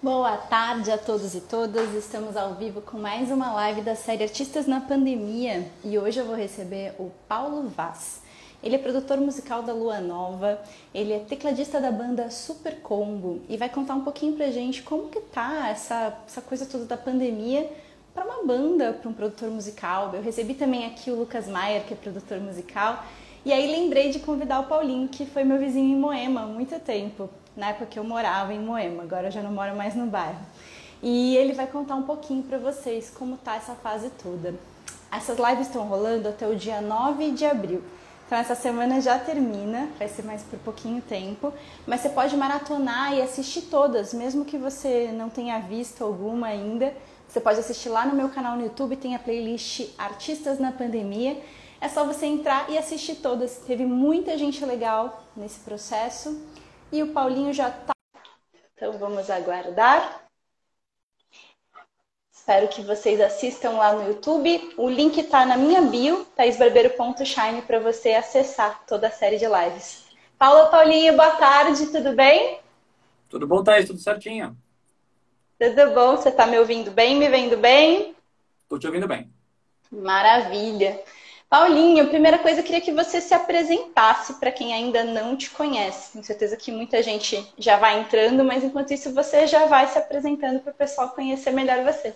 Boa tarde a todos e todas. Estamos ao vivo com mais uma live da série Artistas na Pandemia e hoje eu vou receber o Paulo Vaz. Ele é produtor musical da Lua Nova, ele é tecladista da banda Super Combo e vai contar um pouquinho pra gente como que tá essa, essa coisa toda da pandemia para uma banda, para um produtor musical. Eu recebi também aqui o Lucas Maier, que é produtor musical, e aí lembrei de convidar o Paulinho, que foi meu vizinho em Moema há muito tempo, na época que eu morava em Moema, agora eu já não moro mais no bairro. E ele vai contar um pouquinho para vocês como tá essa fase toda. Essas lives estão rolando até o dia 9 de abril. Então essa semana já termina, vai ser mais por pouquinho tempo, mas você pode maratonar e assistir todas, mesmo que você não tenha visto alguma ainda. Você pode assistir lá no meu canal no YouTube, tem a playlist Artistas na Pandemia. É só você entrar e assistir todas. Teve muita gente legal nesse processo e o Paulinho já tá. Então vamos aguardar. Espero que vocês assistam lá no YouTube. O link está na minha bio, thaisbarbeiro.shine, para você acessar toda a série de lives. Paula Paulinho, boa tarde, tudo bem? Tudo bom, Thaís? Tudo certinho. Tudo bom? Você está me ouvindo bem? Me vendo bem? Estou te ouvindo bem. Maravilha. Paulinho, primeira coisa eu queria que você se apresentasse para quem ainda não te conhece. Tenho certeza que muita gente já vai entrando, mas enquanto isso você já vai se apresentando para o pessoal conhecer melhor você.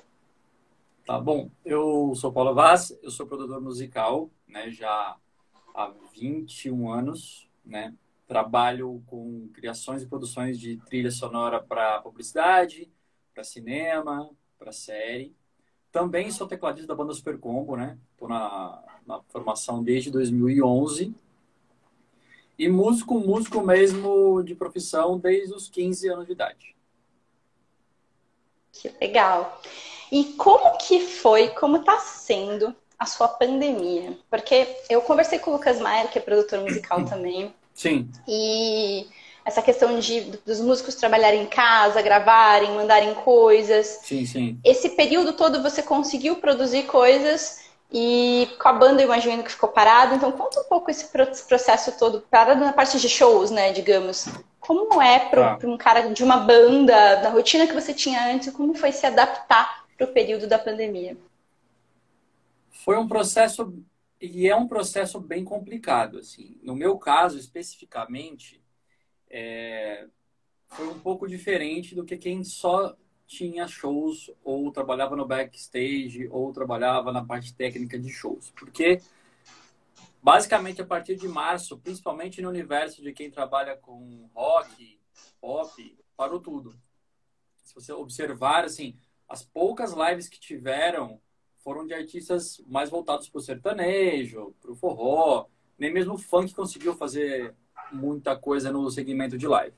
Tá bom. Eu sou Paulo Vaz, eu sou produtor musical, né, já há 21 anos, né? Trabalho com criações e produções de trilha sonora para publicidade, para cinema, para série. Também sou tecladista da banda Super Combo, né? Tô na, na formação desde 2011. E músico, músico mesmo de profissão desde os 15 anos de idade. Que legal. E como que foi, como está sendo a sua pandemia? Porque eu conversei com o Lucas Maier, que é produtor musical também. Sim. E essa questão de dos músicos trabalharem em casa, gravarem, mandarem coisas. Sim, sim. Esse período todo você conseguiu produzir coisas e com a banda eu imagino que ficou parado. Então conta um pouco esse processo todo, parado na parte de shows, né, digamos. Como é para ah. um cara de uma banda, da rotina que você tinha antes, como foi se adaptar para o período da pandemia? Foi um processo e é um processo bem complicado. Assim, no meu caso especificamente, é, foi um pouco diferente do que quem só tinha shows ou trabalhava no backstage ou trabalhava na parte técnica de shows, porque basicamente a partir de março, principalmente no universo de quem trabalha com rock, pop, parou tudo. Se você observar assim, as poucas lives que tiveram foram de artistas mais voltados para o sertanejo, para o forró. Nem mesmo o funk conseguiu fazer muita coisa no segmento de live.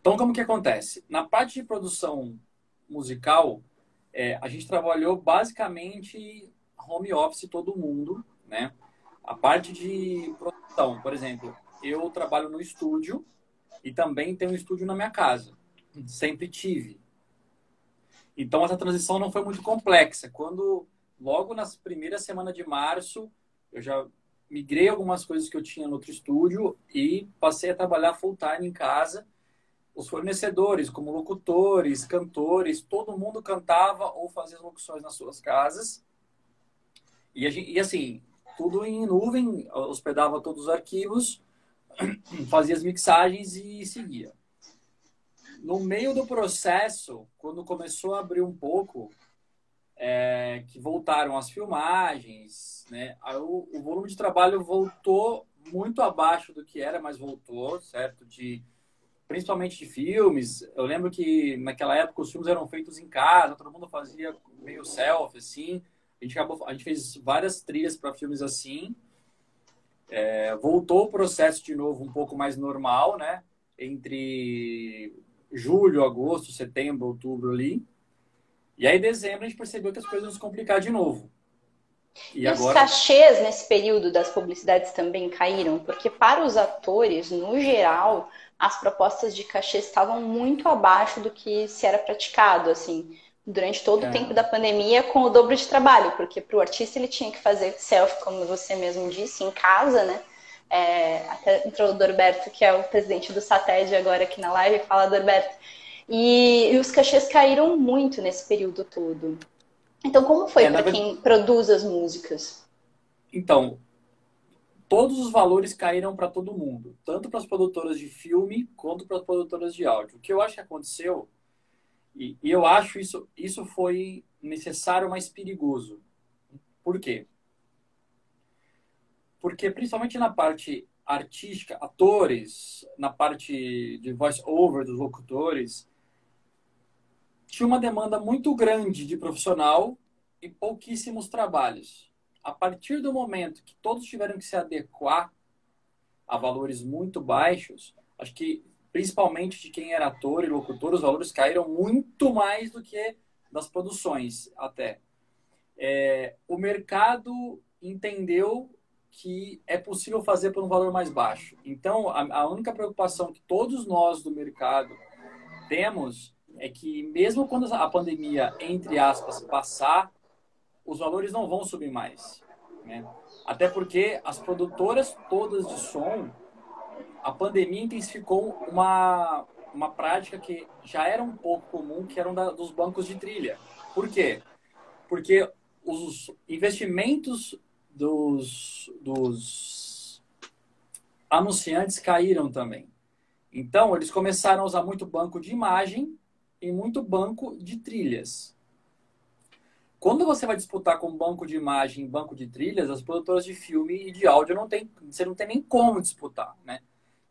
Então, como que acontece? Na parte de produção musical, é, a gente trabalhou basicamente home office todo mundo, né? A parte de produção, por exemplo, eu trabalho no estúdio e também tenho um estúdio na minha casa. Sempre tive. Então, essa transição não foi muito complexa. Quando, logo nas primeiras semanas de março, eu já migrei algumas coisas que eu tinha no outro estúdio e passei a trabalhar full time em casa. Os fornecedores, como locutores, cantores, todo mundo cantava ou fazia locuções nas suas casas. E, gente, e assim, tudo em nuvem, hospedava todos os arquivos, fazia as mixagens e seguia no meio do processo, quando começou a abrir um pouco, é, que voltaram as filmagens, né? O, o, volume de trabalho voltou muito abaixo do que era, mas voltou, certo? De principalmente de filmes. Eu lembro que naquela época os filmes eram feitos em casa, todo mundo fazia meio selfie, assim. A gente acabou, a gente fez várias trilhas para filmes assim. É, voltou o processo de novo um pouco mais normal, né? Entre julho, agosto, setembro, outubro ali. E aí, em dezembro, a gente percebeu que as coisas iam se complicar de novo. E, e agora... os cachês nesse período das publicidades também caíram? Porque para os atores, no geral, as propostas de cachê estavam muito abaixo do que se era praticado, assim, durante todo é. o tempo da pandemia, com o dobro de trabalho, porque para o artista ele tinha que fazer selfie, como você mesmo disse, em casa, né? É, até entrou o Dorberto, que é o presidente do SATED agora aqui na live, fala, Dorberto, E, e os cachês caíram muito nesse período todo. Então, como foi é, para quem produz as músicas? Então, todos os valores caíram para todo mundo, tanto para as produtoras de filme quanto para as produtoras de áudio. O que eu acho que aconteceu, e, e eu acho isso, isso foi necessário, mas perigoso. Por quê? Porque, principalmente na parte artística, atores, na parte de voice-over dos locutores, tinha uma demanda muito grande de profissional e pouquíssimos trabalhos. A partir do momento que todos tiveram que se adequar a valores muito baixos, acho que principalmente de quem era ator e locutor, os valores caíram muito mais do que das produções até. É, o mercado entendeu que é possível fazer por um valor mais baixo. Então, a, a única preocupação que todos nós do mercado temos é que mesmo quando a pandemia, entre aspas, passar, os valores não vão subir mais. Né? Até porque as produtoras todas de som, a pandemia intensificou uma, uma prática que já era um pouco comum, que eram da, dos bancos de trilha. Por quê? Porque os investimentos dos, dos anunciantes caíram também. Então, eles começaram a usar muito banco de imagem e muito banco de trilhas. Quando você vai disputar com banco de imagem banco de trilhas, as produtoras de filme e de áudio não tem, você não tem nem como disputar, né?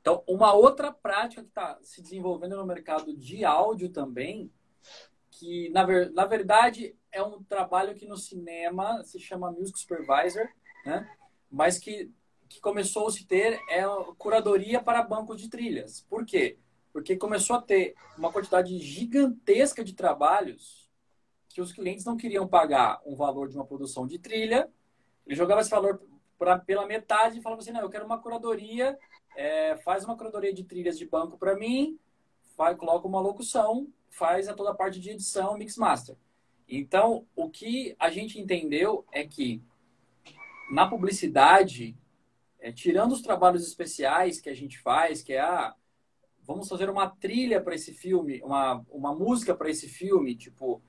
Então, uma outra prática que está se desenvolvendo no mercado de áudio também, que na, ver, na verdade é um trabalho que no cinema se chama Music Supervisor, né? mas que, que começou a se ter é curadoria para bancos de trilhas. Por quê? Porque começou a ter uma quantidade gigantesca de trabalhos que os clientes não queriam pagar um valor de uma produção de trilha, ele jogava esse valor pra, pela metade e falava assim, não, eu quero uma curadoria, é, faz uma curadoria de trilhas de banco para mim, faz, coloca uma locução, faz a toda a parte de edição, mix master. Então, o que a gente entendeu é que na publicidade, é, tirando os trabalhos especiais que a gente faz, que é a ah, vamos fazer uma trilha para esse filme, uma, uma música para esse filme, tipo,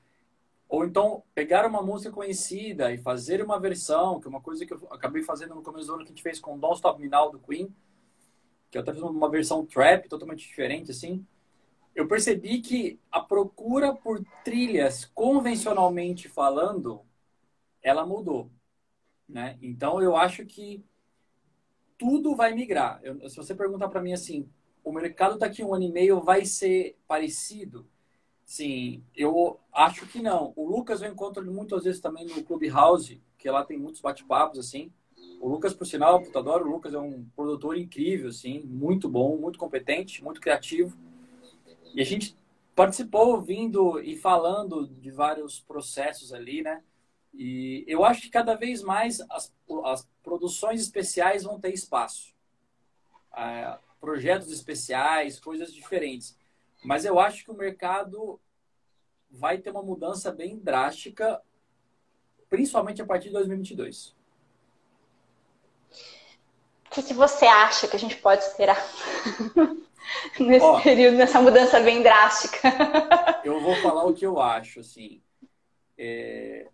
ou então pegar uma música conhecida e fazer uma versão, que é uma coisa que eu acabei fazendo no começo do ano que a gente fez com Don't Stop Me Now do Queen, que eu até fiz uma versão trap totalmente diferente assim. Eu percebi que a procura por trilhas convencionalmente falando, ela mudou, né? Então eu acho que tudo vai migrar. Eu, se você perguntar para mim assim, o mercado daqui a um ano e meio vai ser parecido? Sim, eu acho que não. O Lucas eu encontro ele muitas vezes também no Clubhouse, que lá tem muitos bate-papos, assim. O Lucas, por sinal, eu adoro. O Lucas é um produtor incrível, assim, muito bom, muito competente, muito criativo. E a gente participou ouvindo e falando de vários processos ali, né? E eu acho que cada vez mais as, as produções especiais vão ter espaço. É, projetos especiais, coisas diferentes. Mas eu acho que o mercado vai ter uma mudança bem drástica, principalmente a partir de 2022. O que, que você acha que a gente pode esperar nesse Ó, período, nessa mudança bem drástica? eu vou falar o que eu acho, assim. É...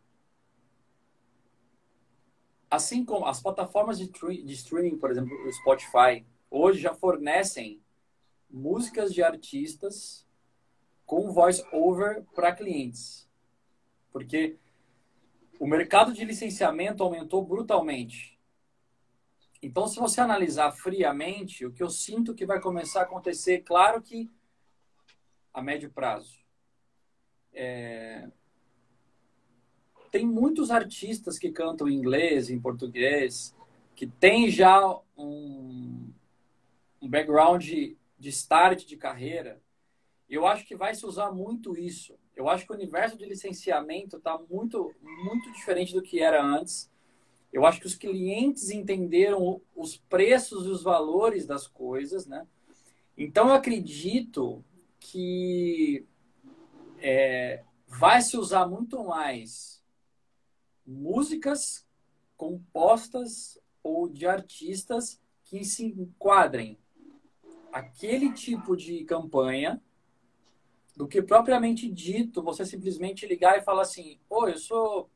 Assim como as plataformas de, de streaming, por exemplo, o Spotify, hoje já fornecem músicas de artistas com voice over para clientes. Porque o mercado de licenciamento aumentou brutalmente. Então, se você analisar friamente, o que eu sinto que vai começar a acontecer, claro que a médio prazo. É... Tem muitos artistas que cantam em inglês, em português, que tem já um, um background de, start de carreira, eu acho que vai se usar muito isso. Eu acho que o universo de licenciamento está muito, muito diferente do que era antes. Eu acho que os clientes entenderam os preços e os valores das coisas, né? Então, eu acredito que é, vai se usar muito mais músicas compostas ou de artistas que se enquadrem aquele tipo de campanha do que propriamente dito você simplesmente ligar e falar assim: Oi, eu sou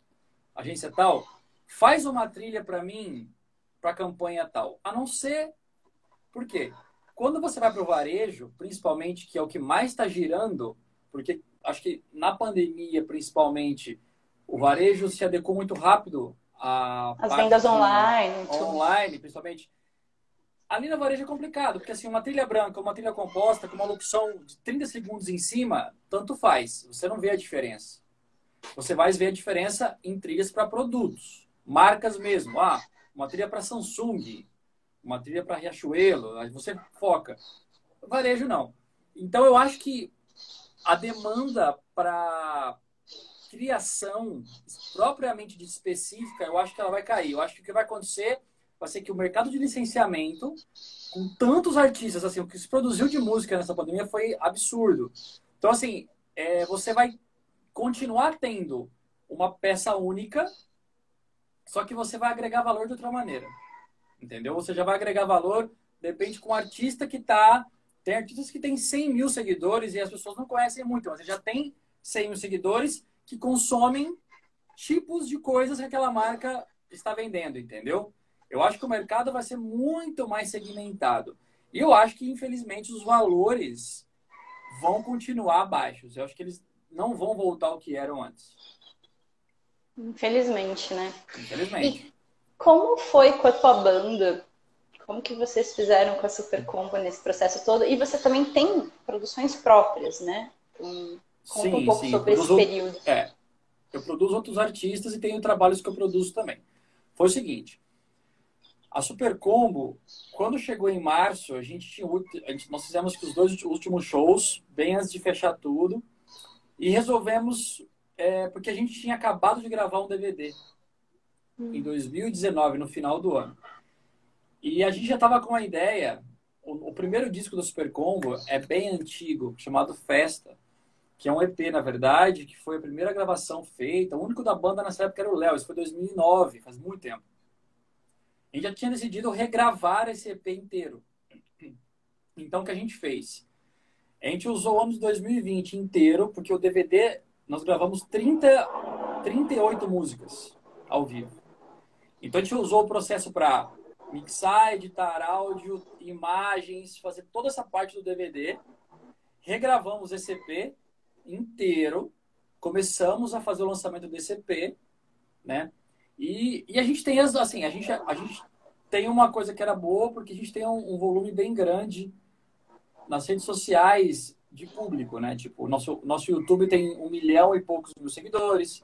agência tal, faz uma trilha para mim para campanha tal. A não ser. Por quê? Quando você vai para o varejo, principalmente, que é o que mais está girando, porque acho que na pandemia, principalmente, o varejo se adequou muito rápido a as vendas online, online, principalmente. Ali na varejo é complicado, porque assim, uma trilha branca, uma trilha composta, com uma locução de 30 segundos em cima, tanto faz. Você não vê a diferença. Você vai ver a diferença em trilhas para produtos, marcas mesmo. Ah, uma trilha para Samsung, uma trilha para Riachuelo, aí você foca. Varejo não. Então eu acho que a demanda para criação propriamente específica, eu acho que ela vai cair. Eu acho que o que vai acontecer vai ser que o mercado de licenciamento, com tantos artistas, assim, o que se produziu de música nessa pandemia foi absurdo. Então, assim, é, você vai continuar tendo uma peça única, só que você vai agregar valor de outra maneira. Entendeu? Você já vai agregar valor, depende com um artista que está. Tem artistas que têm 100 mil seguidores e as pessoas não conhecem muito, mas você já tem 100 mil seguidores que consomem tipos de coisas que aquela marca está vendendo, entendeu? Eu acho que o mercado vai ser muito mais segmentado. E eu acho que, infelizmente, os valores vão continuar baixos. Eu acho que eles não vão voltar ao que eram antes. Infelizmente, né? Infelizmente. E como foi com a tua banda? Como que vocês fizeram com a Super Combo nesse processo todo? E você também tem produções próprias, né? Um, conta sim, um pouco sim. sobre esse período. É, eu produzo outros artistas e tenho trabalhos que eu produzo também. Foi o seguinte, a Super Combo, quando chegou em março, a gente tinha, a gente, nós fizemos os dois últimos shows, bem antes de fechar tudo, e resolvemos, é, porque a gente tinha acabado de gravar um DVD hum. em 2019, no final do ano. E a gente já estava com a ideia, o, o, primeiro disco do Super Combo é bem antigo, chamado Festa, que é um EP, na verdade, que foi a primeira gravação feita. O único da banda nessa época era o Léo, isso foi 2009, faz muito tempo gente já tinha decidido regravar esse EP inteiro. Então, o que a gente fez? A gente usou o ano de 2020 inteiro, porque o DVD, nós gravamos 30, 38 músicas ao vivo. Então, a gente usou o processo para mixar, editar áudio, imagens, fazer toda essa parte do DVD. Regravamos esse EP inteiro. Começamos a fazer o lançamento desse EP, né? E, e a gente tem, assim, a gente, a gente tem uma coisa que era boa, porque a gente tem um, um volume bem grande nas redes sociais de público, né? Tipo, nosso, nosso YouTube tem um milhão e poucos mil seguidores,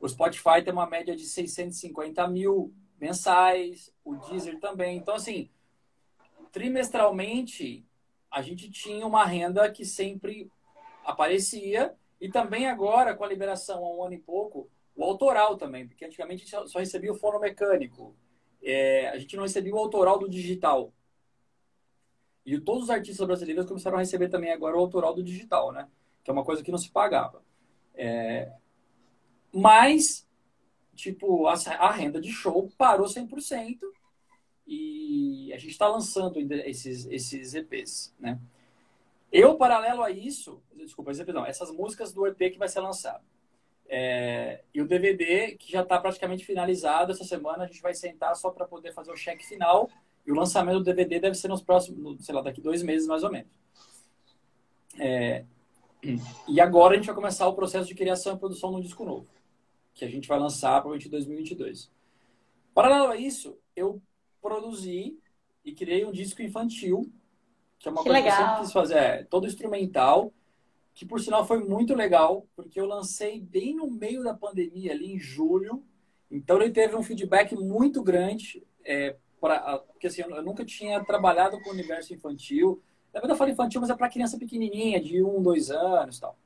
o Spotify tem uma média de 650 mil mensais, o Deezer também. Então, assim, trimestralmente, a gente tinha uma renda que sempre aparecia, e também agora, com a liberação há um ano e pouco, o autoral também, porque antigamente a gente só recebia o fono mecânico. É, a gente não recebia o autoral do digital. E todos os artistas brasileiros começaram a receber também agora o autoral do digital, né? Que é uma coisa que não se pagava. É... Mas, tipo, a, a renda de show parou 100% e a gente está lançando esses, esses EPs, né? Eu, paralelo a isso, desculpa, não, essas músicas do EP que vai ser lançado. É, e o DVD, que já está praticamente finalizado essa semana, a gente vai sentar só para poder fazer o cheque final. E o lançamento do DVD deve ser nos próximos, sei lá, daqui dois meses mais ou menos. É, e agora a gente vai começar o processo de criação e produção de um disco novo, que a gente vai lançar provavelmente em 2022. Paralelo a isso, eu produzi e criei um disco infantil, que é uma que coisa legal. que eu sempre quis fazer, é, todo instrumental que por sinal foi muito legal, porque eu lancei bem no meio da pandemia, ali em julho. Então ele teve um feedback muito grande, é, pra, porque assim, eu nunca tinha trabalhado com o universo infantil. Na verdade eu falo infantil, mas é para criança pequenininha, de um, dois anos tal.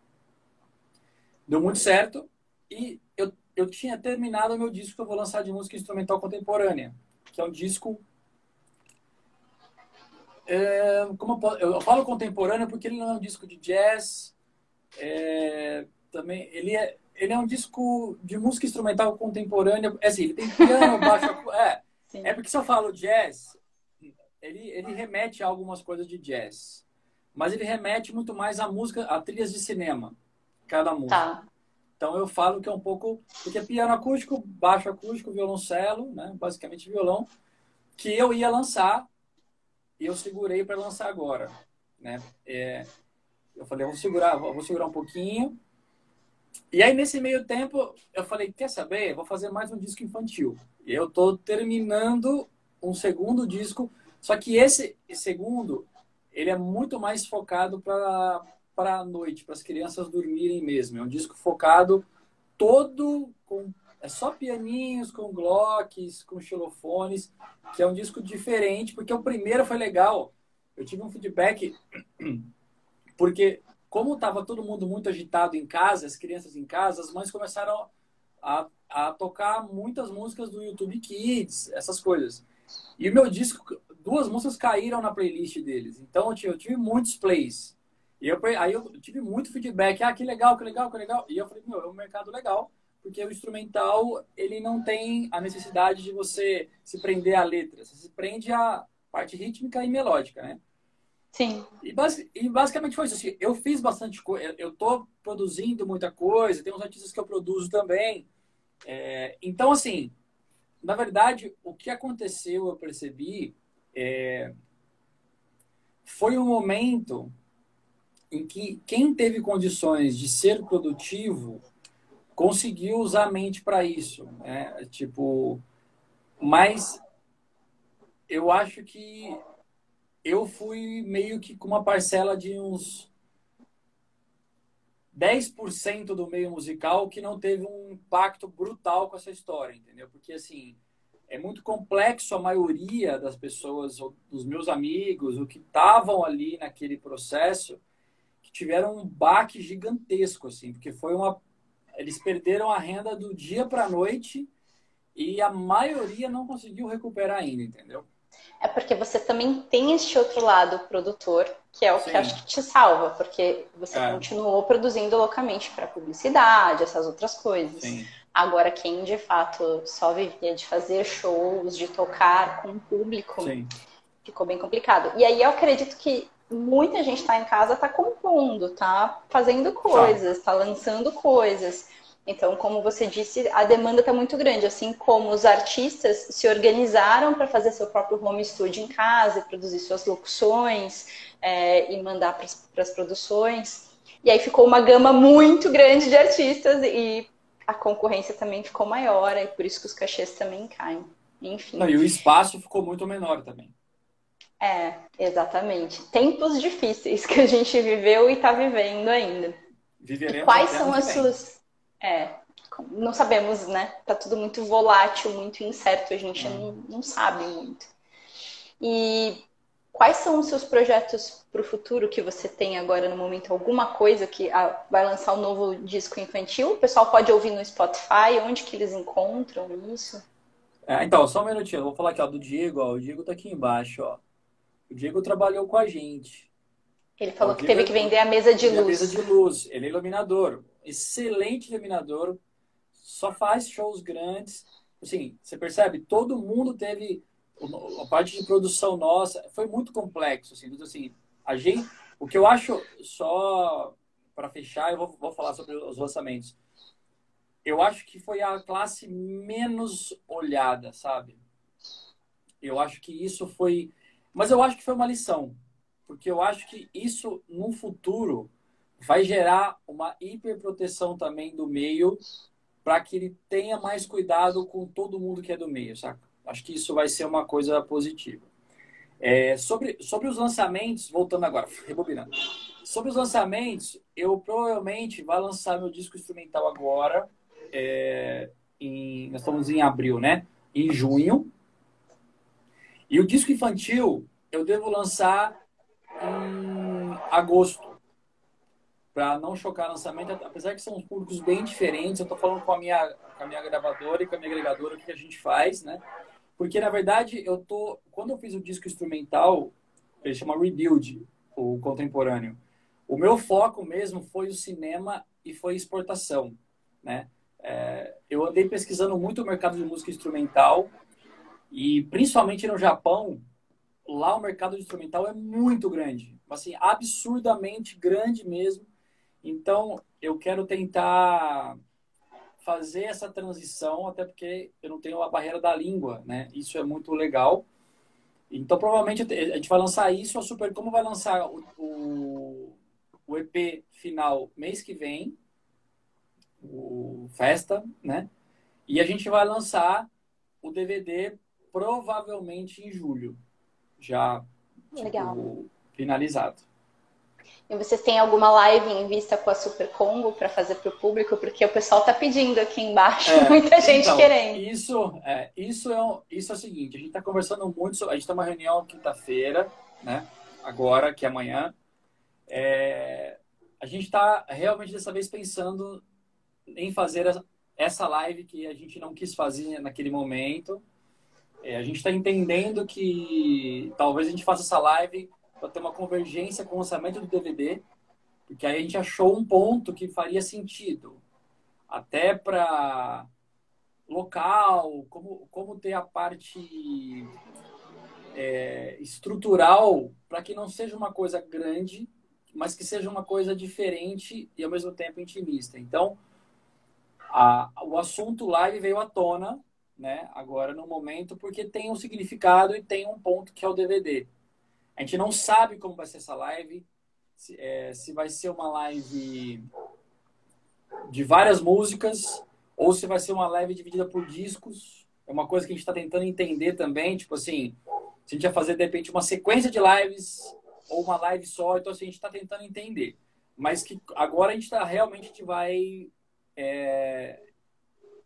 Deu muito certo e eu, eu tinha terminado o meu disco que eu vou lançar de música instrumental contemporânea, que é um disco é, como eu, eu, falo contemporâneo porque ele não é um disco de jazz, é, também ele é ele é um disco de música instrumental contemporânea. É assim, ele tem piano, baixo. É, é porque se eu falo jazz, ele, ele remete a algumas coisas de jazz. mas ele remete muito mais à música, a trilhas de cinema, cada música. Tá. Então eu falo que é um pouco, porque é piano acústico, baixo acústico, violoncelo, né, basicamente violão, que eu ia lançar e eu segurei para lançar agora, né? É, eu falei, eu vou segurar, vou segurar um pouquinho. E aí nesse meio tempo eu falei, quer saber? Eu vou fazer mais um disco infantil. E eu tô terminando um segundo disco, só que esse segundo ele é muito mais focado para para a noite, para as crianças dormirem mesmo. É um disco focado todo com é só pianinhos com glocks, com xilofones, que é um disco diferente, porque o primeiro foi legal. Eu tive um feedback porque como estava todo mundo muito agitado em casa, as crianças em casa, as mães começaram a, a tocar muitas músicas do YouTube Kids, essas coisas. E o meu disco, duas músicas caíram na playlist deles. Então eu tive, eu tive muitos plays. E eu, aí eu tive muito feedback. Ah, que legal, que legal, que legal. E eu falei, meu, é um mercado legal, porque o instrumental, ele não tem a necessidade de você se prender à letra. Você se prende à parte rítmica e melódica, né? Sim. E, basic, e basicamente foi isso. Assim, eu fiz bastante coisa. Eu tô produzindo muita coisa. Tem uns artistas que eu produzo também. É, então, assim, na verdade, o que aconteceu, eu percebi, é, foi um momento em que quem teve condições de ser produtivo conseguiu usar a mente para isso, né? Tipo, mas eu acho que eu fui meio que com uma parcela de uns 10% do meio musical que não teve um impacto brutal com essa história, entendeu? Porque assim, é muito complexo a maioria das pessoas, dos meus amigos, o que estavam ali naquele processo, que tiveram um baque gigantesco, assim, porque foi uma. Eles perderam a renda do dia para a noite e a maioria não conseguiu recuperar ainda, entendeu? É porque você também tem este outro lado produtor, que é o Sim. que acho que te salva, porque você é. continuou produzindo loucamente para publicidade, essas outras coisas. Sim. Agora, quem de fato só vivia de fazer shows, de tocar com o público, Sim. ficou bem complicado. E aí eu acredito que muita gente está em casa, está compondo, está fazendo coisas, está lançando coisas. Então, como você disse, a demanda está muito grande, assim como os artistas se organizaram para fazer seu próprio home studio em casa, produzir suas locuções é, e mandar para as produções. E aí ficou uma gama muito grande de artistas e a concorrência também ficou maior, e por isso que os cachês também caem. Enfim. Não, e o espaço ficou muito menor também. É, exatamente. Tempos difíceis que a gente viveu e está vivendo ainda. Viveremos Quais são as suas. É, não sabemos, né? Tá tudo muito volátil, muito incerto, a gente hum. não, não sabe muito. E quais são os seus projetos para o futuro que você tem agora no momento? Alguma coisa que ah, vai lançar um novo disco infantil? O pessoal pode ouvir no Spotify? Onde que eles encontram isso? É, então, só um minutinho. Eu vou falar aqui ó, do Diego. Ó. O Diego tá aqui embaixo. Ó. O Diego trabalhou com a gente. Ele falou que teve que vender a mesa de luz. A mesa de luz. Ele é iluminador. Excelente iluminador. Só faz shows grandes. Assim, você percebe? Todo mundo teve a parte de produção nossa. Foi muito complexo. Assim, assim a gente, o que eu acho só para fechar, eu vou, vou falar sobre os lançamentos. Eu acho que foi a classe menos olhada, sabe? Eu acho que isso foi mas eu acho que foi uma lição, porque eu acho que isso no futuro vai gerar uma hiperproteção também do meio para que ele tenha mais cuidado com todo mundo que é do meio, saca? Acho que isso vai ser uma coisa positiva. É, sobre, sobre os lançamentos, voltando agora, rebobinando. Sobre os lançamentos, eu provavelmente vai lançar meu disco instrumental agora. É, em, nós estamos em abril, né? Em junho. E o disco infantil eu devo lançar em agosto. Para não chocar lançamento, apesar que são públicos bem diferentes, eu estou falando com a, minha, com a minha gravadora e com a minha agregadora o que a gente faz, né? Porque, na verdade, eu tô. Quando eu fiz o disco instrumental, ele chama Rebuild, o contemporâneo. O meu foco mesmo foi o cinema e foi exportação, né? É, eu andei pesquisando muito o mercado de música instrumental e principalmente no Japão, lá o mercado de instrumental é muito grande. assim, absurdamente grande mesmo. Então, eu quero tentar fazer essa transição, até porque eu não tenho a barreira da língua, né? Isso é muito legal. Então, provavelmente, a gente vai lançar isso, a Super Como vai lançar o, o, o EP final mês que vem, o Festa, né? E a gente vai lançar o DVD provavelmente em julho, já tipo, finalizado. E vocês têm alguma live em vista com a Super Combo para fazer para o público? Porque o pessoal está pedindo aqui embaixo, é, muita gente então, querendo. Isso é, isso, é, isso é o seguinte, a gente está conversando muito, sobre, a gente tem uma reunião quinta-feira, né? Agora, que é amanhã. É, a gente está realmente dessa vez pensando em fazer essa live que a gente não quis fazer naquele momento. É, a gente está entendendo que talvez a gente faça essa live para ter uma convergência com o lançamento do DVD, porque aí a gente achou um ponto que faria sentido, até para local, como, como ter a parte é, estrutural para que não seja uma coisa grande, mas que seja uma coisa diferente e ao mesmo tempo intimista. Então, a, o assunto live veio à tona, né, agora no momento, porque tem um significado e tem um ponto que é o DVD. A gente não sabe como vai ser essa live, se, é, se vai ser uma live de várias músicas ou se vai ser uma live dividida por discos. É uma coisa que a gente está tentando entender também, tipo assim, se a gente vai fazer de repente uma sequência de lives ou uma live só, então assim, a gente está tentando entender. Mas que agora a gente está realmente a gente vai é,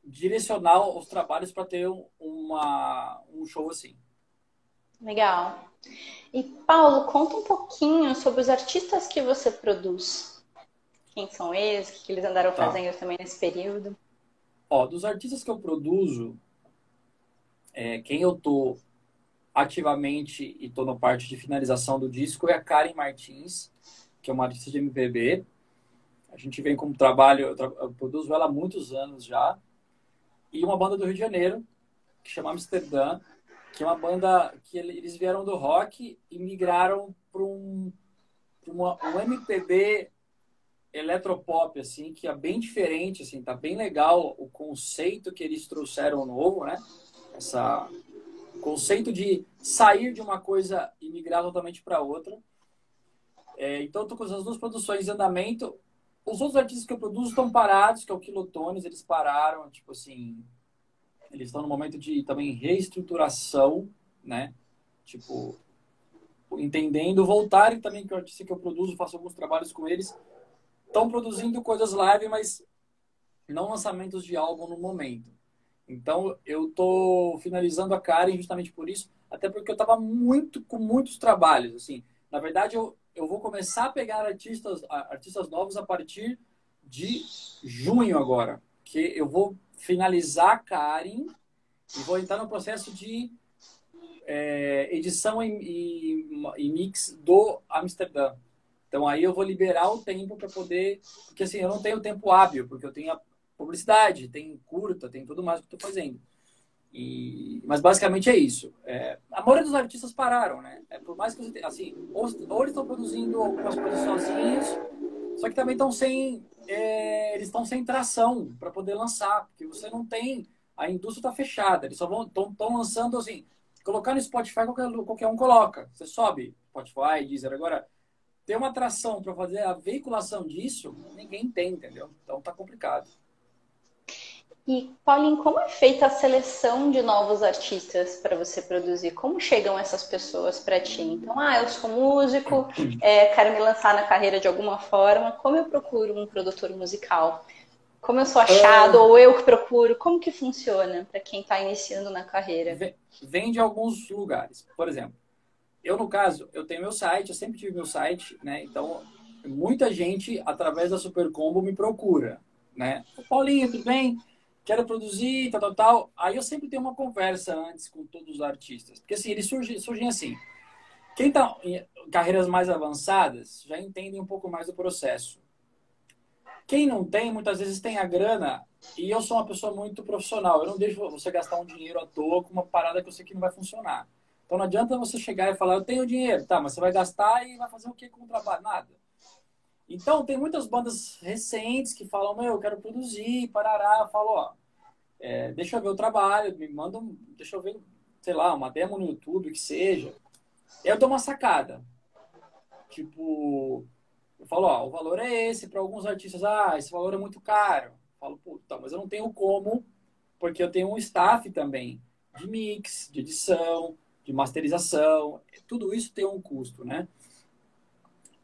direcionar os trabalhos para ter uma, um show assim. Legal. E Paulo, conta um pouquinho sobre os artistas que você produz. Quem são eles? O que eles andaram tá. fazendo também nesse período? Ó, dos artistas que eu produzo, é, quem eu tô ativamente e tô na parte de finalização do disco é a Karen Martins, que é uma artista de MPB. A gente vem como trabalho, eu, tra eu produzo ela há muitos anos já. E uma banda do Rio de Janeiro, que chama Amsterdã, que é uma banda que eles vieram do rock e migraram para um, um MPB eletropop, assim, que é bem diferente, assim, tá bem legal o conceito que eles trouxeram novo, né? Essa conceito de sair de uma coisa e migrar totalmente para outra. É, então, tô com essas duas produções em andamento. Os outros artistas que eu produzo estão parados, que é o Kilotones, eles pararam, tipo assim, eles estão no momento de também reestruturação, né? Tipo, entendendo, voltarem também, que o artista que eu produzo, faço alguns trabalhos com eles, estão produzindo coisas live, mas não lançamentos de álbum no momento. Então, eu tô finalizando a Karen justamente por isso, até porque eu tava muito com muitos trabalhos, assim. Na verdade, eu, eu vou começar a pegar artistas, artistas novos a partir de junho agora, que eu vou finalizar Karen e vou entrar no processo de é, edição e, e, e, mix do Amsterdã. Então aí eu vou liberar o tempo para poder, porque assim eu não tenho tempo hábil, porque eu tenho a publicidade, tem curta, tem tudo mais que estou fazendo. E, mas basicamente é isso. É, a maioria dos artistas pararam, né? É, por mais que você assim, ou, ou eles estão produzindo algumas coisas sozinhos, só que também estão sem é, eles estão sem tração para poder lançar, porque você não tem. A indústria está fechada, eles só estão lançando assim. Colocar no Spotify, qualquer, qualquer um coloca. Você sobe Spotify, Deezer. Agora, ter uma atração para fazer a veiculação disso, ninguém tem, entendeu? Então tá complicado. E, Paulinho, como é feita a seleção de novos artistas para você produzir? Como chegam essas pessoas para ti? Então, ah, eu sou músico, é, quero me lançar na carreira de alguma forma. Como eu procuro um produtor musical? Como eu sou achado, é... ou eu que procuro? Como que funciona para quem está iniciando na carreira? Vem de alguns lugares. Por exemplo, eu, no caso, eu tenho meu site, eu sempre tive meu site, né? Então, muita gente, através da Super Combo, me procura, né? Paulinho, tudo bem? Quero produzir, tal, tal, tal. Aí eu sempre tenho uma conversa antes com todos os artistas. Porque assim, eles surgem, surgem assim. Quem está em carreiras mais avançadas já entende um pouco mais do processo. Quem não tem, muitas vezes tem a grana, e eu sou uma pessoa muito profissional. Eu não deixo você gastar um dinheiro à toa com uma parada que eu sei que não vai funcionar. Então não adianta você chegar e falar, eu tenho dinheiro, tá, mas você vai gastar e vai fazer o que com o trabalho? Nada. Então tem muitas bandas recentes que falam, meu, eu quero produzir, parará. Eu falo, ó, é, deixa eu ver o trabalho, me manda, um, deixa eu ver, sei lá, uma demo no YouTube, que seja. Eu dou uma sacada. Tipo, eu falo, ó, o valor é esse. Para alguns artistas, ah, esse valor é muito caro. Eu falo, puta, mas eu não tenho como, porque eu tenho um staff também de mix, de edição, de masterização. Tudo isso tem um custo, né?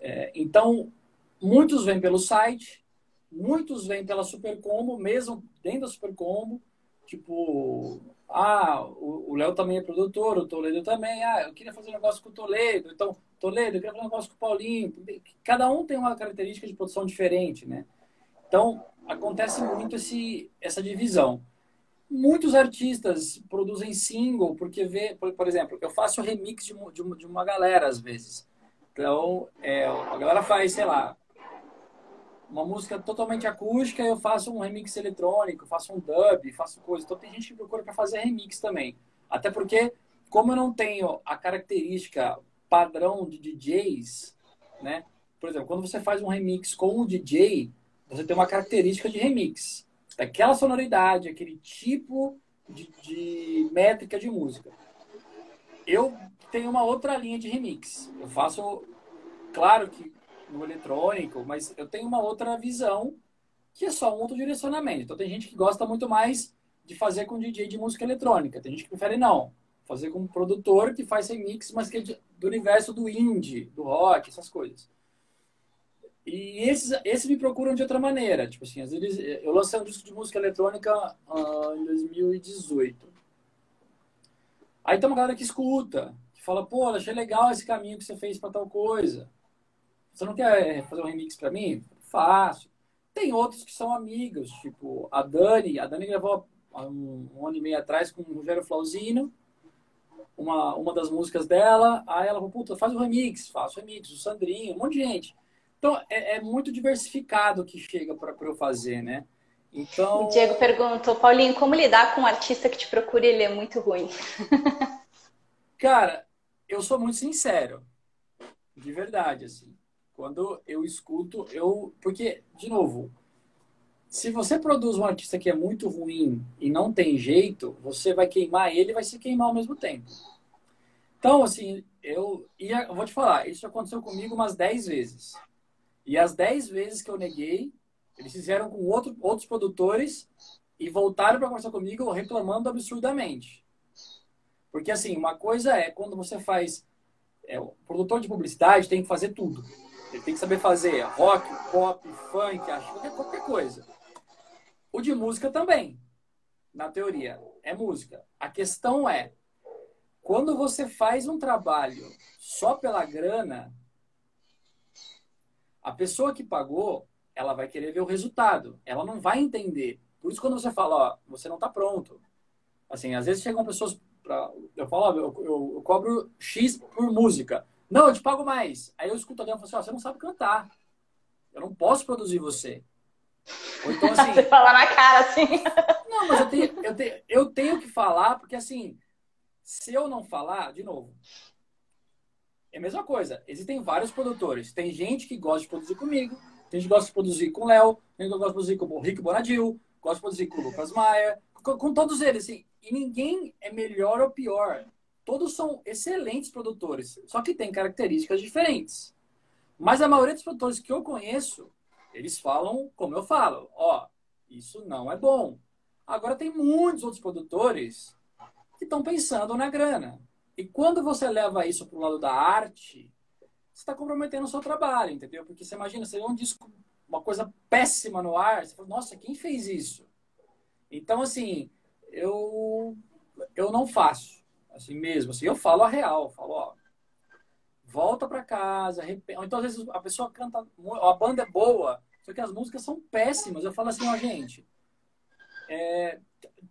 É, então, muitos vêm pelo site, muitos vêm pela Supercombo, mesmo dentro da Supercombo. Tipo, ah, o Léo também é produtor, o Toledo também. Ah, eu queria fazer um negócio com o Toledo. Então, Toledo, eu queria fazer um negócio com o Paulinho. Cada um tem uma característica de produção diferente, né? Então, acontece muito esse, essa divisão. Muitos artistas produzem single porque vê, por, por exemplo, eu faço remix de, de, de, uma galera às vezes. Então, é, a galera faz, sei lá, uma música totalmente acústica, eu faço um remix eletrônico, faço um dub, faço coisa. Então tem gente que procura para fazer remix também. Até porque, como eu não tenho a característica padrão de DJs, né? Por exemplo, quando você faz um remix com um DJ, você tem uma característica de remix. Daquela sonoridade, aquele tipo de, de métrica de música. Eu tenho uma outra linha de remix. Eu faço, claro que no eletrônico, mas eu tenho uma outra visão que é só um outro direcionamento. Então tem gente que gosta muito mais de fazer com DJ de música eletrônica. Tem gente que prefere não. Fazer com um produtor que faz remix, mas que é do universo do indie, do rock, essas coisas. E esses, esses me procuram de outra maneira. Tipo assim, às vezes eu lancei um disco de música eletrônica uh, em 2018. Aí tem uma galera que escuta, que fala, pô, achei legal esse caminho que você fez para tal coisa. Você não quer fazer um remix para mim? Fácil. Tem outros que são amigos, tipo a Dani. A Dani gravou um, um ano e meio atrás com o Rogério Flauzino, uma, uma das músicas dela. Aí ela falou, puta, faz o um remix, faço o remix, o Sandrinho, um monte de gente. Então, é, é muito diversificado o que chega para eu fazer, né? Então... O Diego perguntou, Paulinho, como lidar com um artista que te procura e ele é muito ruim? Cara, eu sou muito sincero. De verdade, assim. Quando eu escuto, eu. Porque, de novo, se você produz um artista que é muito ruim e não tem jeito, você vai queimar ele e vai se queimar ao mesmo tempo. Então, assim, eu, ia, eu vou te falar, isso aconteceu comigo umas 10 vezes. E as 10 vezes que eu neguei, eles fizeram com outro, outros produtores e voltaram para conversar comigo reclamando absurdamente. Porque, assim, uma coisa é quando você faz. É, o produtor de publicidade tem que fazer tudo. Ele tem que saber fazer rock, pop, funk, qualquer, qualquer coisa. O de música também, na teoria, é música. A questão é, quando você faz um trabalho só pela grana, a pessoa que pagou, ela vai querer ver o resultado. Ela não vai entender. Por isso, quando você fala, ó, você não está pronto. Assim, às vezes chegam pessoas para. Eu falo, ó, eu, eu, eu cobro X por música. Não, eu te pago mais. Aí eu escuto alguém e falo assim, ó, você não sabe cantar. Eu não posso produzir você. Ou então assim. você fala na cara assim. Não, mas eu tenho, eu, tenho, eu tenho que falar, porque assim, se eu não falar, de novo, é a mesma coisa. Existem vários produtores. Tem gente que gosta de produzir comigo, tem gente que gosta de produzir com o Léo, tem gente que gosta de produzir com o Rico Bonadil, gosta de produzir com o Lucas Maia, com, com todos eles, assim. E ninguém é melhor ou pior todos são excelentes produtores, só que têm características diferentes. Mas a maioria dos produtores que eu conheço, eles falam como eu falo, ó, isso não é bom. Agora tem muitos outros produtores que estão pensando na grana. E quando você leva isso para o lado da arte, você está comprometendo o seu trabalho, entendeu? Porque você imagina, você vê um disco, uma coisa péssima no ar, você fala, nossa, quem fez isso? Então, assim, eu, eu não faço assim mesmo. Assim, eu falo a real, falo, ó, volta para casa, então às vezes a pessoa canta, a banda é boa, só que as músicas são péssimas. Eu falo assim, ó, gente, é,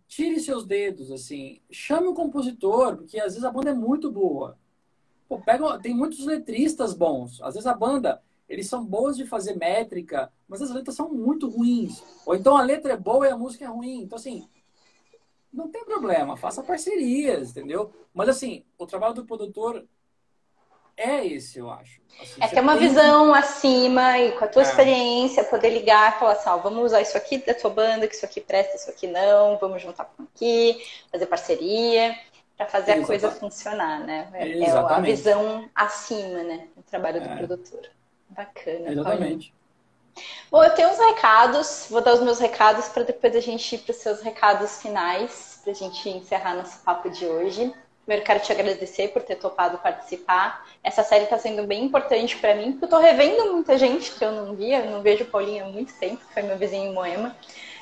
tire seus dedos, assim, chame o compositor, porque às vezes a banda é muito boa. Pô, pega, tem muitos letristas bons. Às vezes a banda, eles são boas de fazer métrica, mas as letras são muito ruins. Ou então a letra é boa e a música é ruim. Então, assim, não tem problema, faça parcerias, entendeu? Mas assim, o trabalho do produtor é esse, eu acho. Assim, é ter uma visão que... acima e com a tua é. experiência, poder ligar e falar assim, ó, vamos usar isso aqui da tua banda, que isso aqui presta, isso aqui não, vamos juntar com aqui, fazer parceria para fazer Exatamente. a coisa funcionar, né? É, é a visão acima, né? Do trabalho do é. produtor. Bacana. Exatamente. Bom, eu tenho uns recados, vou dar os meus recados para depois a gente ir para os seus recados finais, para a gente encerrar nosso papo de hoje. Primeiro, quero te agradecer por ter topado participar. Essa série está sendo bem importante para mim, porque eu estou revendo muita gente que eu não via, eu não vejo Paulinho há muito tempo, foi meu vizinho em Moema.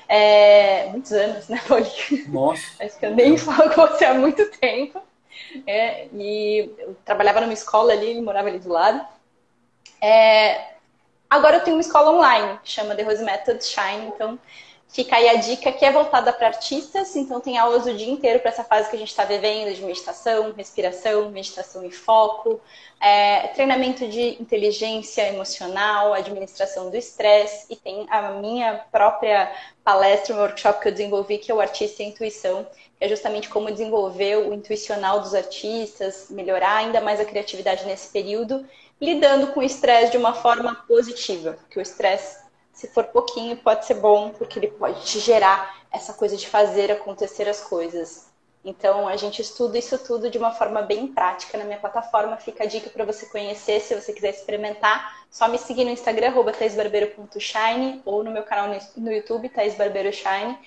É, muitos anos, né, Paulinho? Nossa. Acho que eu nem falo com você há muito tempo. É, e eu trabalhava numa escola ali, morava ali do lado. É, agora eu tenho uma escola online, chama The Rose Method Shine, então Fica aí a dica que é voltada para artistas, então tem aulas o dia inteiro para essa fase que a gente está vivendo de meditação, respiração, meditação e foco, é, treinamento de inteligência emocional, administração do estresse e tem a minha própria palestra, um workshop que eu desenvolvi que é o Artista e Intuição, que é justamente como desenvolver o intuicional dos artistas, melhorar ainda mais a criatividade nesse período, lidando com o estresse de uma forma positiva, porque o estresse se for pouquinho, pode ser bom, porque ele pode te gerar essa coisa de fazer acontecer as coisas. Então, a gente estuda isso tudo de uma forma bem prática na minha plataforma. Fica a dica para você conhecer, se você quiser experimentar. Só me seguir no Instagram, taisbarbeiro.shine, ou no meu canal no YouTube, Thais Barbeiro Shine.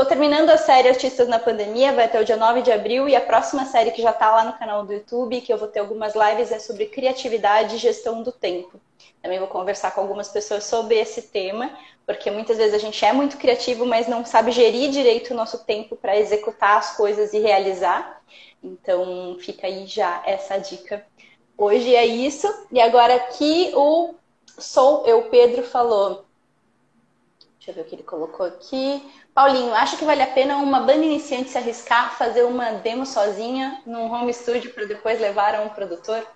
Estou terminando a série Artistas na Pandemia, vai até o dia 9 de abril, e a próxima série que já está lá no canal do YouTube, que eu vou ter algumas lives, é sobre criatividade e gestão do tempo. Também vou conversar com algumas pessoas sobre esse tema, porque muitas vezes a gente é muito criativo, mas não sabe gerir direito o nosso tempo para executar as coisas e realizar. Então, fica aí já essa dica. Hoje é isso. E agora aqui o Sou Eu Pedro falou. Deixa eu ver o que ele colocou aqui. Paulinho, acha que vale a pena uma banda iniciante se arriscar fazer uma demo sozinha num home studio para depois levar a um produtor?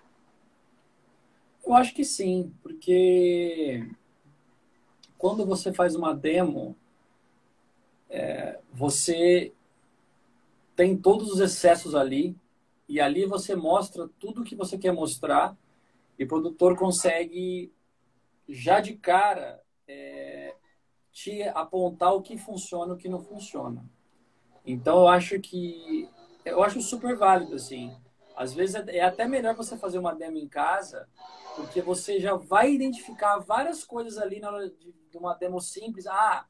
Eu acho que sim, porque quando você faz uma demo, é, você tem todos os excessos ali e ali você mostra tudo o que você quer mostrar e o produtor consegue já de cara é, te apontar o que funciona e o que não funciona. Então eu acho que eu acho super válido assim. Às vezes é, até melhor você fazer uma demo em casa porque você já vai identificar várias coisas ali na hora de, uma demo simples. Ah,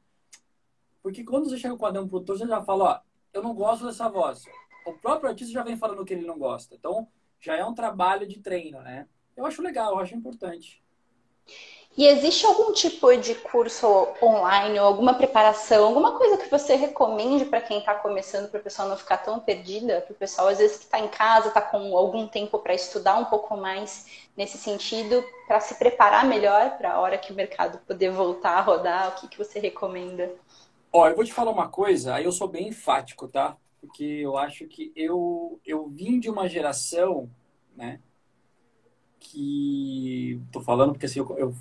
porque quando você chega com a demo produtor, você já fala, ó, eu não gosto dessa voz. O próprio artista já vem falando que ele não gosta. Então, já é um trabalho de treino, né? Eu acho legal, eu acho importante. E existe algum tipo de curso online ou alguma preparação, alguma coisa que você recomende para quem está começando, para o pessoal não ficar tão perdida, para o pessoal às vezes que está em casa, está com algum tempo para estudar um pouco mais nesse sentido, para se preparar melhor para a hora que o mercado poder voltar a rodar, o que, que você recomenda? Ó, eu vou te falar uma coisa, aí eu sou bem enfático, tá? Porque eu acho que eu, eu vim de uma geração, né? Que tô falando porque assim, eu, eu,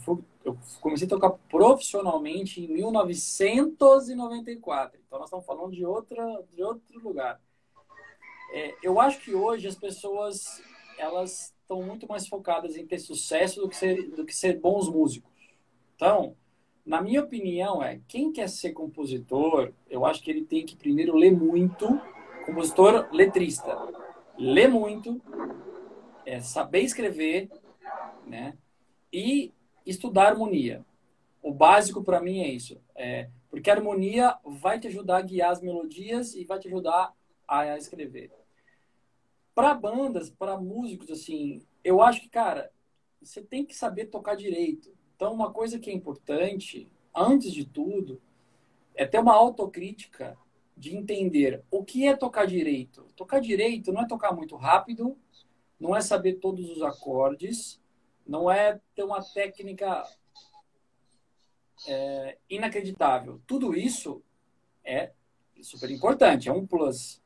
eu, comecei a tocar profissionalmente em 1994. Então nós estamos falando de outra de outro lugar. É, eu acho que hoje as pessoas elas estão muito mais focadas em ter sucesso do que ser do que ser bons músicos. Então, na minha opinião é quem quer ser compositor, eu acho que ele tem que primeiro ler muito, compositor letrista, ler muito é saber escrever, né? E estudar harmonia. O básico para mim é isso, é, porque a harmonia vai te ajudar a guiar as melodias e vai te ajudar a escrever. Para bandas, para músicos, assim, eu acho que, cara, você tem que saber tocar direito. Então, uma coisa que é importante, antes de tudo, é ter uma autocrítica de entender o que é tocar direito. Tocar direito não é tocar muito rápido, não é saber todos os acordes, não é ter uma técnica é, inacreditável. Tudo isso é super importante, é um plus.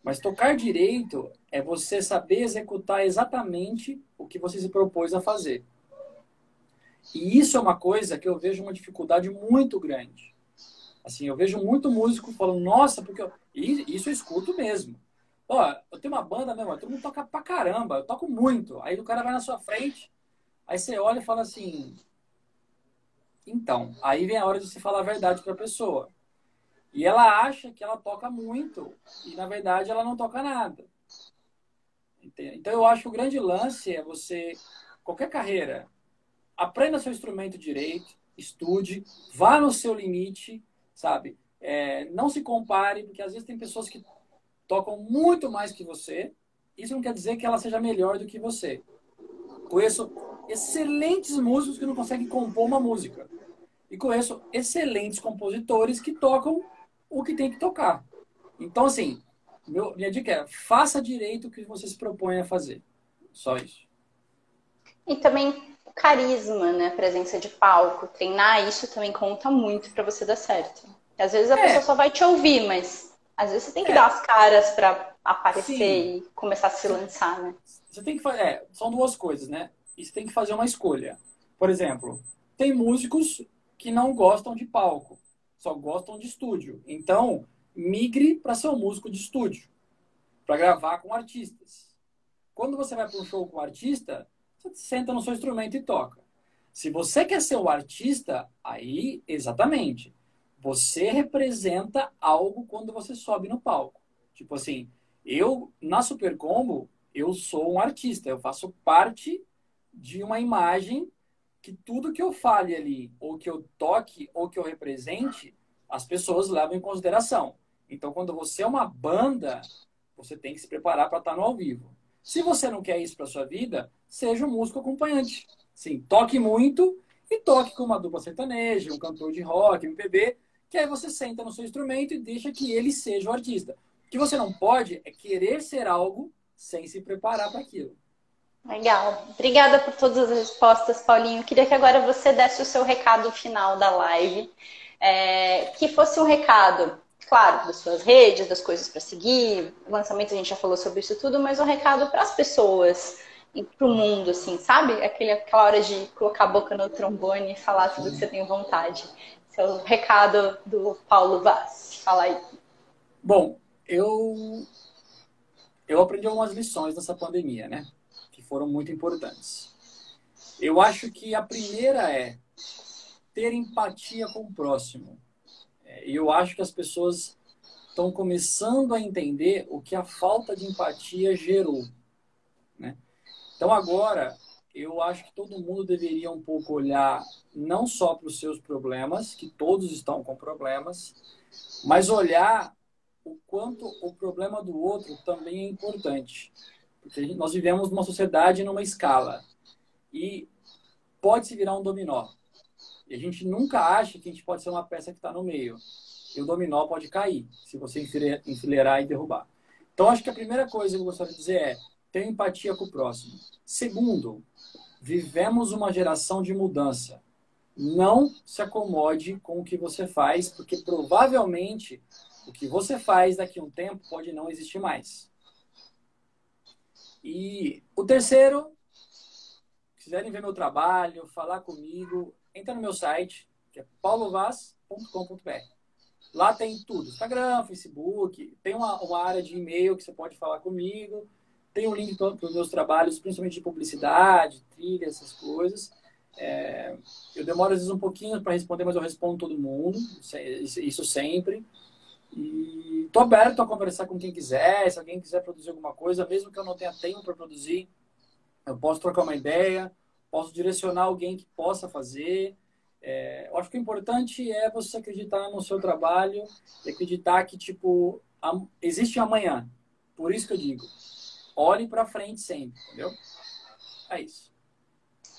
Mas tocar direito é você saber executar exatamente o que você se propôs a fazer. E isso é uma coisa que eu vejo uma dificuldade muito grande. Assim, eu vejo muito músico falando, nossa, porque eu... isso eu escuto mesmo. Ó, eu tenho uma banda mesmo, todo mundo toca pra caramba, eu toco muito. Aí o cara vai na sua frente, aí você olha e fala assim. Então, aí vem a hora de você falar a verdade pra pessoa. E ela acha que ela toca muito, e na verdade ela não toca nada. Então eu acho que o grande lance é você, qualquer carreira, aprenda seu instrumento direito, estude, vá no seu limite, sabe? É, não se compare, porque às vezes tem pessoas que tocam muito mais que você. Isso não quer dizer que ela seja melhor do que você. Conheço excelentes músicos que não conseguem compor uma música. E conheço excelentes compositores que tocam o que tem que tocar. Então, assim, meu, minha dica é faça direito o que você se propõe a fazer. Só isso. E também carisma, né? Presença de palco. Treinar isso também conta muito para você dar certo. Às vezes a é. pessoa só vai te ouvir, mas às vezes você tem que é. dar as caras para aparecer Sim. e começar a se lançar, né? Você tem que fazer. É, são duas coisas, né? E você tem que fazer uma escolha. Por exemplo, tem músicos que não gostam de palco, só gostam de estúdio. Então, migre para ser um músico de estúdio, para gravar com artistas. Quando você vai para um show com um artista, você senta no seu instrumento e toca. Se você quer ser o artista, aí, exatamente você representa algo quando você sobe no palco. Tipo assim, eu, na Super Combo, eu sou um artista, eu faço parte de uma imagem que tudo que eu fale ali, ou que eu toque, ou que eu represente, as pessoas levam em consideração. Então, quando você é uma banda, você tem que se preparar para estar no ao vivo. Se você não quer isso para sua vida, seja um músico acompanhante. Sim, toque muito e toque com uma dupla sertaneja, um cantor de rock, MPB, que aí você senta no seu instrumento e deixa que ele seja o artista. O que você não pode é querer ser algo sem se preparar para aquilo. Legal. Obrigada por todas as respostas, Paulinho. Queria que agora você desse o seu recado final da live. É, que fosse um recado, claro, das suas redes, das coisas para seguir. Lançamento a gente já falou sobre isso tudo, mas um recado para as pessoas, para o mundo, assim, sabe? Aquele, aquela hora de colocar a boca no trombone e falar tudo que você tem vontade seu recado do Paulo Vaz. Fala aí. Bom, eu eu aprendi algumas lições nessa pandemia, né? Que foram muito importantes. Eu acho que a primeira é ter empatia com o próximo. É, e eu acho que as pessoas estão começando a entender o que a falta de empatia gerou. Né? Então agora eu acho que todo mundo deveria um pouco olhar não só para os seus problemas, que todos estão com problemas, mas olhar o quanto o problema do outro também é importante. Porque nós vivemos numa sociedade numa escala e pode se virar um dominó. E a gente nunca acha que a gente pode ser uma peça que está no meio. E o dominó pode cair se você enfileirar e derrubar. Então, acho que a primeira coisa que eu gostaria de dizer é ter empatia com o próximo. Segundo, vivemos uma geração de mudança. Não se acomode com o que você faz, porque provavelmente o que você faz daqui a um tempo pode não existir mais. E o terceiro, se quiserem ver meu trabalho, falar comigo, entra no meu site, que é paulovaz.com.br. Lá tem tudo: Instagram, Facebook, tem uma, uma área de e-mail que você pode falar comigo. Tem um link para os meus trabalhos, principalmente de publicidade, trilha, essas coisas. É, eu demoro às vezes um pouquinho para responder, mas eu respondo todo mundo, isso sempre. E estou aberto a conversar com quem quiser, se alguém quiser produzir alguma coisa, mesmo que eu não tenha tempo para produzir, eu posso trocar uma ideia, posso direcionar alguém que possa fazer. É, eu acho que o importante é você acreditar no seu trabalho e acreditar que, tipo, existe amanhã. Por isso que eu digo, olhe para frente sempre, entendeu? É isso.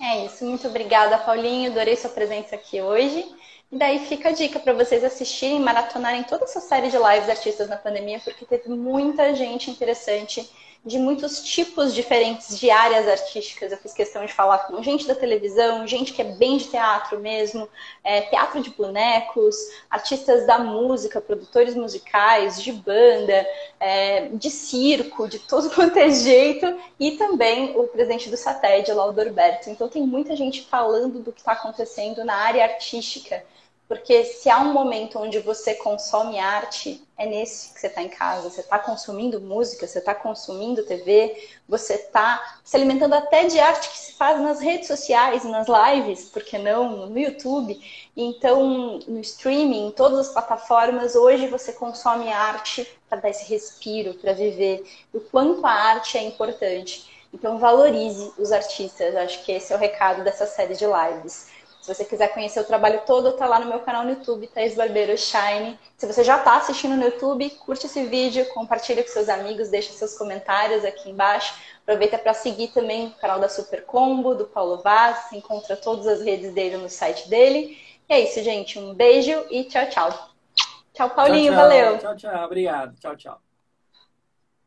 É isso. Muito obrigada, Paulinho. Adorei sua presença aqui hoje. E daí fica a dica para vocês assistirem, maratonarem toda essa série de lives artistas na pandemia, porque teve muita gente interessante de muitos tipos diferentes de áreas artísticas. Eu fiz questão de falar com gente da televisão, gente que é bem de teatro mesmo, é, teatro de bonecos, artistas da música, produtores musicais, de banda, é, de circo, de todo quanto é jeito, e também o presidente do SATED, lá o Dorberto. Então tem muita gente falando do que está acontecendo na área artística Porque se há um momento onde você consome arte, é nesse que você está em casa. Você está consumindo música, você está consumindo TV, você está se alimentando até de arte que se faz nas redes sociais, nas lives, por que não, no YouTube. Então, no streaming, em todas as plataformas, hoje você consome arte para dar esse respiro, para viver. O quanto a arte é importante. Então, valorize os artistas. Acho que esse é o recado dessa série de lives. Se você quiser conhecer o trabalho todo, tá lá no meu canal no YouTube, Thaís Barbeiro Shine. Se você já está assistindo no YouTube, curte esse vídeo, compartilha com seus amigos, deixa seus comentários aqui embaixo. Aproveita para seguir também o canal da Super Combo, do Paulo Vaz. Você encontra todas as redes dele no site dele. E é isso, gente. Um beijo e tchau, tchau. Tchau, Paulinho. Tchau, tchau. Valeu. Tchau, tchau. Obrigado. Tchau, tchau.